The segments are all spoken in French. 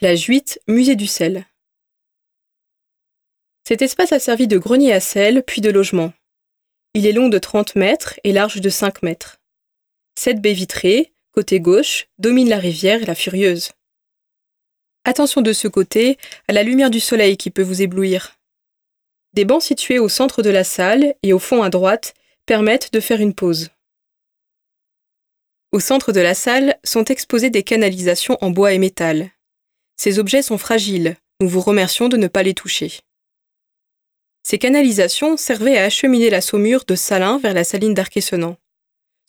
Plage 8, Musée du sel. Cet espace a servi de grenier à sel, puis de logement. Il est long de 30 mètres et large de 5 mètres. Sept baies vitrées, côté gauche, dominent la rivière et la Furieuse. Attention de ce côté à la lumière du soleil qui peut vous éblouir. Des bancs situés au centre de la salle et au fond à droite permettent de faire une pause. Au centre de la salle sont exposées des canalisations en bois et métal. Ces objets sont fragiles, nous vous remercions de ne pas les toucher. Ces canalisations servaient à acheminer la saumure de Salins vers la saline d'Arquessenan.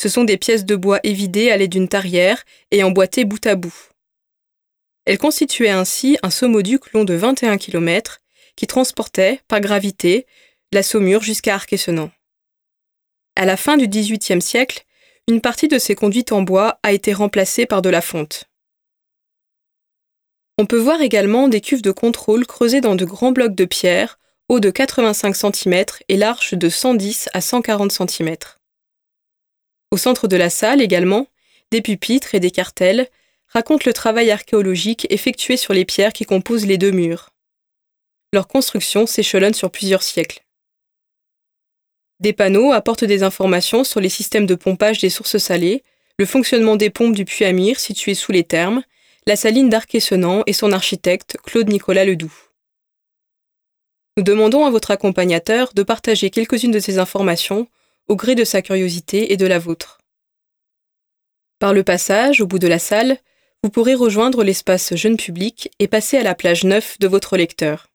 Ce sont des pièces de bois évidées à l'aide d'une tarière et emboîtées bout à bout. Elles constituaient ainsi un saumoduc long de 21 km qui transportait, par gravité, la saumure jusqu'à Arquessenan. À la fin du XVIIIe siècle, une partie de ces conduites en bois a été remplacée par de la fonte. On peut voir également des cuves de contrôle creusées dans de grands blocs de pierre haut de 85 cm et large de 110 à 140 cm. Au centre de la salle également, des pupitres et des cartels racontent le travail archéologique effectué sur les pierres qui composent les deux murs. Leur construction s'échelonne sur plusieurs siècles. Des panneaux apportent des informations sur les systèmes de pompage des sources salées, le fonctionnement des pompes du puits Amir situé sous les thermes, la saline d'Arquessenan et son architecte Claude Nicolas Ledoux. Nous demandons à votre accompagnateur de partager quelques-unes de ces informations au gré de sa curiosité et de la vôtre. Par le passage, au bout de la salle, vous pourrez rejoindre l'espace jeune public et passer à la plage neuve de votre lecteur.